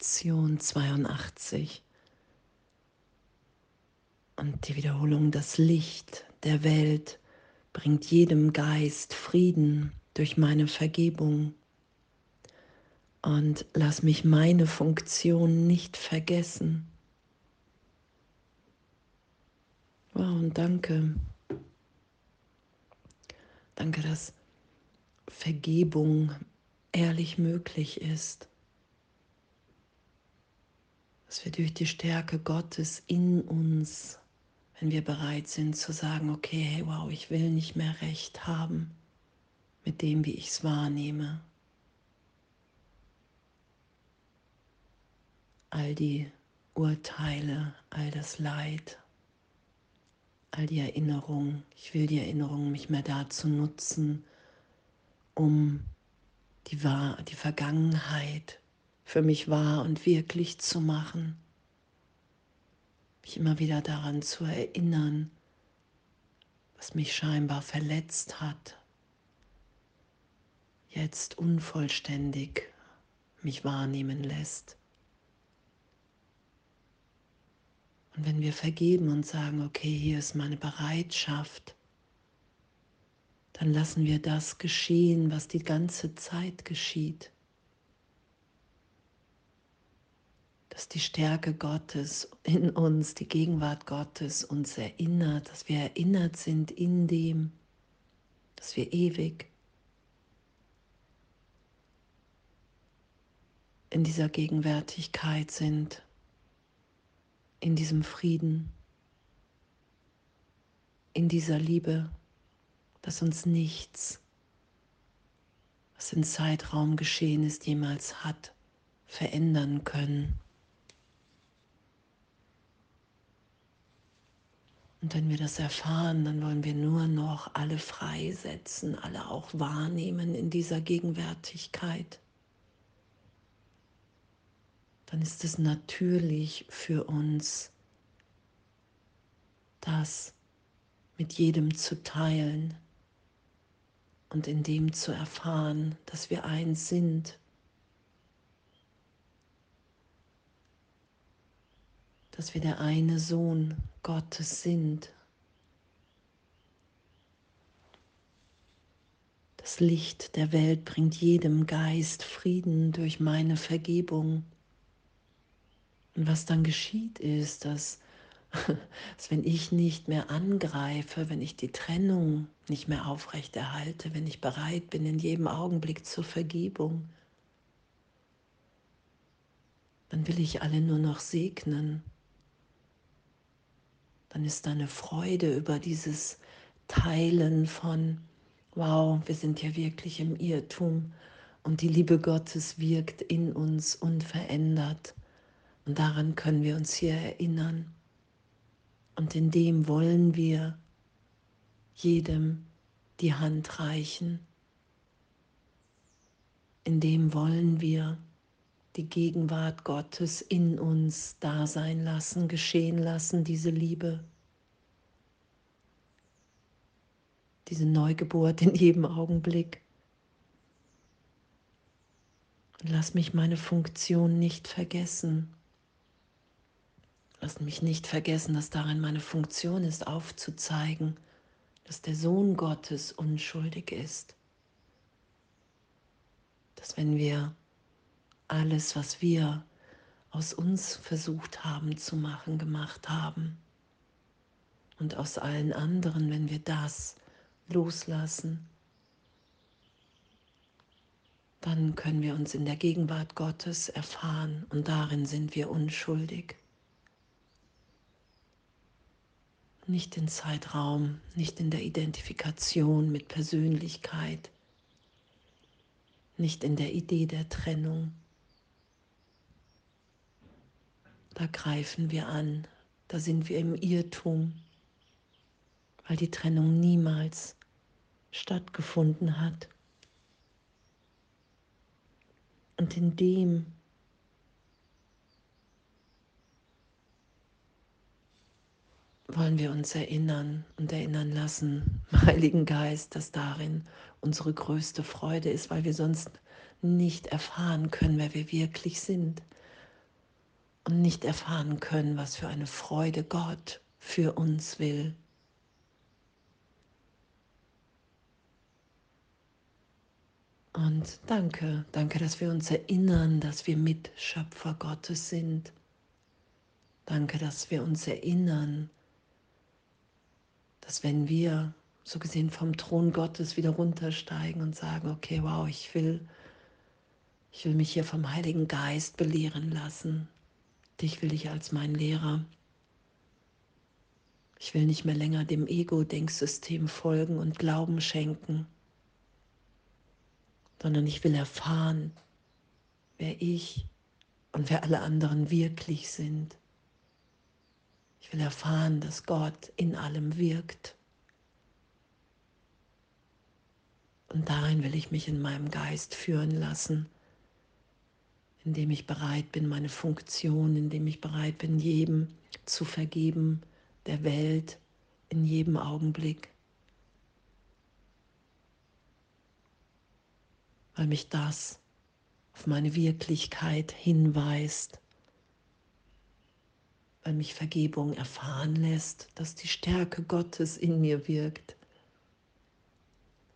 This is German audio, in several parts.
Lektion 82. Und die Wiederholung, das Licht der Welt bringt jedem Geist Frieden durch meine Vergebung. Und lass mich meine Funktion nicht vergessen. Wow, und danke. Danke, dass Vergebung ehrlich möglich ist dass wir durch die Stärke Gottes in uns, wenn wir bereit sind zu sagen, okay, hey, wow, ich will nicht mehr recht haben mit dem, wie ich es wahrnehme. All die Urteile, all das Leid, all die Erinnerungen. Ich will die Erinnerungen nicht mehr dazu nutzen, um die, Wahr die Vergangenheit für mich wahr und wirklich zu machen. Mich immer wieder daran zu erinnern, was mich scheinbar verletzt hat, jetzt unvollständig mich wahrnehmen lässt. Und wenn wir vergeben und sagen, okay, hier ist meine Bereitschaft, dann lassen wir das geschehen, was die ganze Zeit geschieht. Dass die Stärke Gottes in uns, die Gegenwart Gottes uns erinnert, dass wir erinnert sind in dem, dass wir ewig in dieser Gegenwärtigkeit sind, in diesem Frieden, in dieser Liebe, dass uns nichts, was im Zeitraum geschehen ist, jemals hat verändern können. Und wenn wir das erfahren, dann wollen wir nur noch alle freisetzen, alle auch wahrnehmen in dieser Gegenwärtigkeit. Dann ist es natürlich für uns, das mit jedem zu teilen und in dem zu erfahren, dass wir eins sind dass wir der eine Sohn Gottes sind. Das Licht der Welt bringt jedem Geist Frieden durch meine Vergebung. Und was dann geschieht ist, dass, dass wenn ich nicht mehr angreife, wenn ich die Trennung nicht mehr aufrechterhalte, wenn ich bereit bin in jedem Augenblick zur Vergebung, dann will ich alle nur noch segnen dann ist da eine Freude über dieses Teilen von, wow, wir sind ja wirklich im Irrtum und die Liebe Gottes wirkt in uns unverändert. Und daran können wir uns hier erinnern. Und in dem wollen wir jedem die Hand reichen. In dem wollen wir die Gegenwart Gottes in uns da sein lassen, geschehen lassen, diese Liebe, diese Neugeburt in jedem Augenblick. Lass mich meine Funktion nicht vergessen. Lass mich nicht vergessen, dass darin meine Funktion ist, aufzuzeigen, dass der Sohn Gottes unschuldig ist. Dass wenn wir alles, was wir aus uns versucht haben zu machen, gemacht haben. Und aus allen anderen, wenn wir das loslassen, dann können wir uns in der Gegenwart Gottes erfahren und darin sind wir unschuldig. Nicht in Zeitraum, nicht in der Identifikation mit Persönlichkeit, nicht in der Idee der Trennung, da greifen wir an, da sind wir im Irrtum, weil die Trennung niemals stattgefunden hat. Und in dem wollen wir uns erinnern und erinnern lassen, Heiligen Geist, dass darin unsere größte Freude ist, weil wir sonst nicht erfahren können, wer wir wirklich sind und nicht erfahren können, was für eine Freude Gott für uns will. Und danke, danke, dass wir uns erinnern, dass wir Mitschöpfer Gottes sind. Danke, dass wir uns erinnern, dass wenn wir so gesehen vom Thron Gottes wieder runtersteigen und sagen, okay, wow, ich will, ich will mich hier vom Heiligen Geist belehren lassen. Dich will ich als mein Lehrer. Ich will nicht mehr länger dem Ego-Denksystem folgen und Glauben schenken sondern ich will erfahren, wer ich und wer alle anderen wirklich sind. Ich will erfahren, dass Gott in allem wirkt. Und darin will ich mich in meinem Geist führen lassen, indem ich bereit bin, meine Funktion, indem ich bereit bin, jedem zu vergeben, der Welt, in jedem Augenblick. weil mich das auf meine Wirklichkeit hinweist, weil mich Vergebung erfahren lässt, dass die Stärke Gottes in mir wirkt,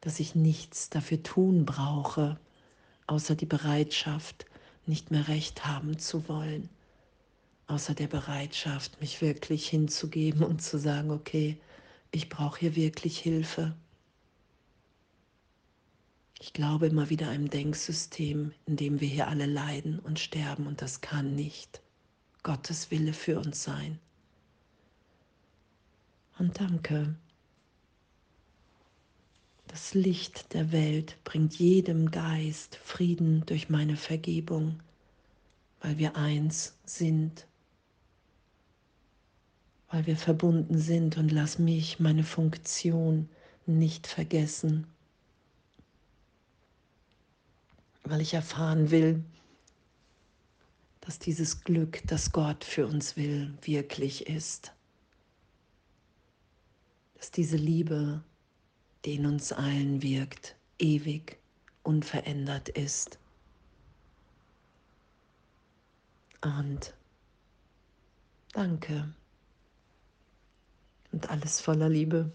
dass ich nichts dafür tun brauche, außer die Bereitschaft, nicht mehr recht haben zu wollen, außer der Bereitschaft, mich wirklich hinzugeben und zu sagen, okay, ich brauche hier wirklich Hilfe. Ich glaube immer wieder einem Denksystem, in dem wir hier alle leiden und sterben und das kann nicht Gottes Wille für uns sein. Und danke. Das Licht der Welt bringt jedem Geist Frieden durch meine Vergebung, weil wir eins sind, weil wir verbunden sind und lass mich meine Funktion nicht vergessen. weil ich erfahren will, dass dieses Glück, das Gott für uns will, wirklich ist. Dass diese Liebe, die in uns allen wirkt, ewig unverändert ist. Und danke. Und alles voller Liebe.